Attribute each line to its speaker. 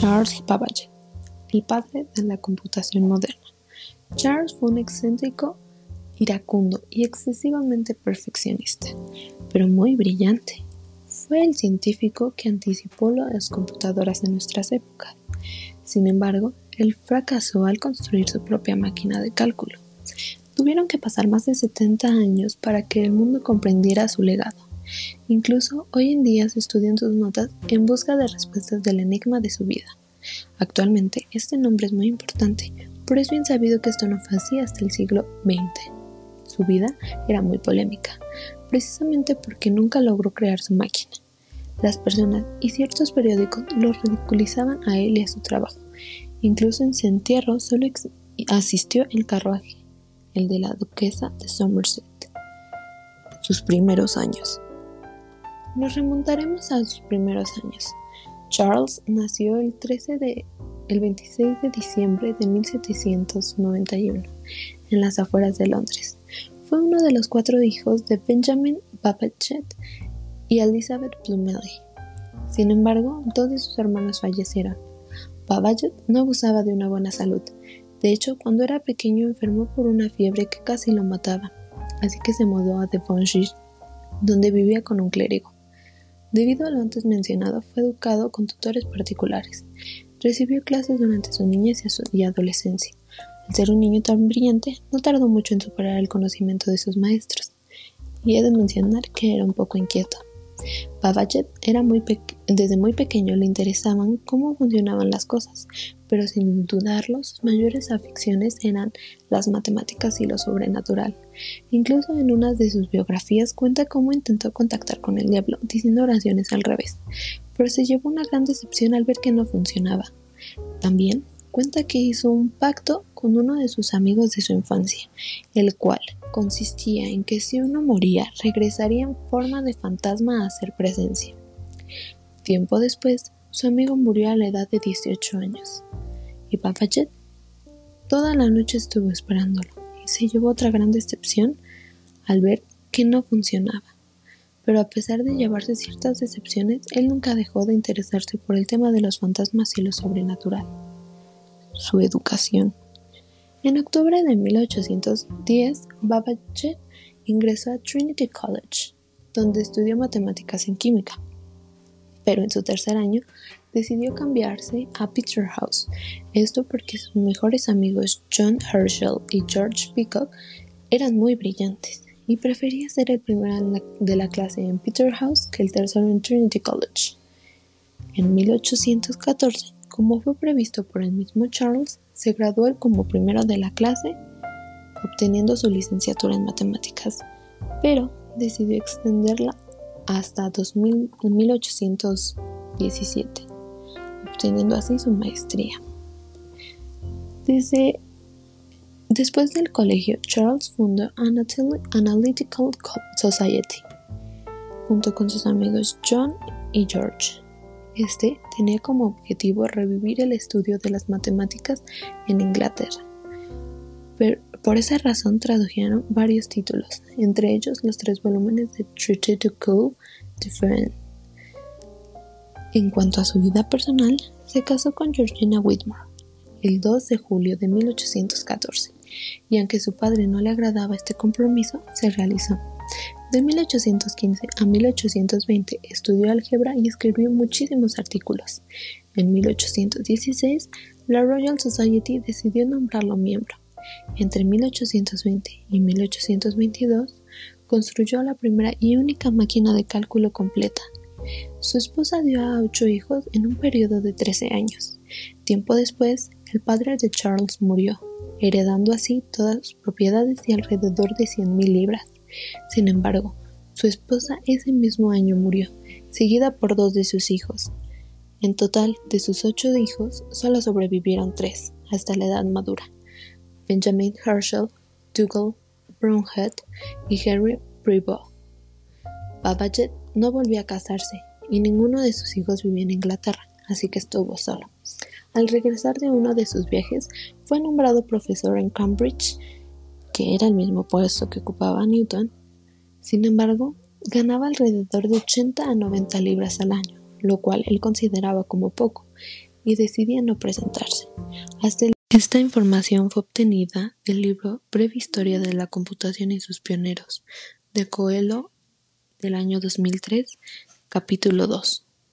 Speaker 1: Charles Babbage, el padre de la computación moderna. Charles fue un excéntrico, iracundo y excesivamente perfeccionista, pero muy brillante. Fue el científico que anticipó las computadoras en nuestras épocas. Sin embargo, él fracasó al construir su propia máquina de cálculo. Tuvieron que pasar más de 70 años para que el mundo comprendiera su legado. Incluso hoy en día se estudian sus notas en busca de respuestas del enigma de su vida. Actualmente este nombre es muy importante, pero es bien sabido que esto no fue así hasta el siglo XX. Su vida era muy polémica, precisamente porque nunca logró crear su máquina. Las personas y ciertos periódicos lo ridiculizaban a él y a su trabajo. Incluso en su entierro solo asistió el carruaje, el de la duquesa de Somerset. Sus primeros años. Nos remontaremos a sus primeros años. Charles nació el 13 de el 26 de diciembre de 1791 en las afueras de Londres. Fue uno de los cuatro hijos de Benjamin Babbage y Elizabeth Plumelly. Sin embargo, dos de sus hermanos fallecieron. Babbage no gozaba de una buena salud. De hecho, cuando era pequeño enfermó por una fiebre que casi lo mataba, así que se mudó a Devonshire, donde vivía con un clérigo. Debido a lo antes mencionado, fue educado con tutores particulares. Recibió clases durante su niñez y adolescencia. Al ser un niño tan brillante, no tardó mucho en superar el conocimiento de sus maestros. Y he de mencionar que era un poco inquieto. Babbage era muy desde muy pequeño le interesaban cómo funcionaban las cosas, pero sin dudarlo sus mayores aficiones eran las matemáticas y lo sobrenatural. Incluso en una de sus biografías cuenta cómo intentó contactar con el diablo diciendo oraciones al revés, pero se llevó una gran decepción al ver que no funcionaba. También cuenta que hizo un pacto con uno de sus amigos de su infancia, el cual consistía en que si uno moría regresaría en forma de fantasma a hacer presencia. Tiempo después, su amigo murió a la edad de 18 años, y Papachet toda la noche estuvo esperándolo y se llevó otra gran decepción al ver que no funcionaba. Pero a pesar de llevarse ciertas decepciones, él nunca dejó de interesarse por el tema de los fantasmas y lo sobrenatural. Su educación. En octubre de 1810, Babbage ingresó a Trinity College, donde estudió matemáticas y química. Pero en su tercer año decidió cambiarse a Peterhouse, esto porque sus mejores amigos John Herschel y George Peacock eran muy brillantes y prefería ser el primero de la clase en Peterhouse que el tercero en Trinity College. En 1814, como fue previsto por el mismo Charles, se graduó como primero de la clase, obteniendo su licenciatura en matemáticas, pero decidió extenderla hasta 1817, obteniendo así su maestría. Desde Después del colegio, Charles fundó Analytical Society junto con sus amigos John y George. Este tenía como objetivo revivir el estudio de las matemáticas en Inglaterra. Por esa razón tradujeron varios títulos, entre ellos los tres volúmenes de Cool Different. En cuanto a su vida personal, se casó con Georgina Whitmore el 2 de julio de 1814, y aunque su padre no le agradaba este compromiso, se realizó. De 1815 a 1820 estudió álgebra y escribió muchísimos artículos. En 1816, la Royal Society decidió nombrarlo miembro. Entre 1820 y 1822, construyó la primera y única máquina de cálculo completa. Su esposa dio a ocho hijos en un periodo de 13 años. Tiempo después, el padre de Charles murió, heredando así todas sus propiedades y alrededor de 100.000 libras. Sin embargo, su esposa ese mismo año murió, seguida por dos de sus hijos. En total, de sus ocho hijos, solo sobrevivieron tres, hasta la edad madura. Benjamin Herschel, Dougal Brownhead y Henry Prevost. Babbage no volvió a casarse y ninguno de sus hijos vivía en Inglaterra, así que estuvo solo. Al regresar de uno de sus viajes, fue nombrado profesor en Cambridge que era el mismo puesto que ocupaba Newton, sin embargo, ganaba alrededor de 80 a 90 libras al año, lo cual él consideraba como poco, y decidía no presentarse. Hasta esta información fue obtenida del libro Breve Historia de la Computación y sus Pioneros, de Coelho del año 2003, capítulo 2.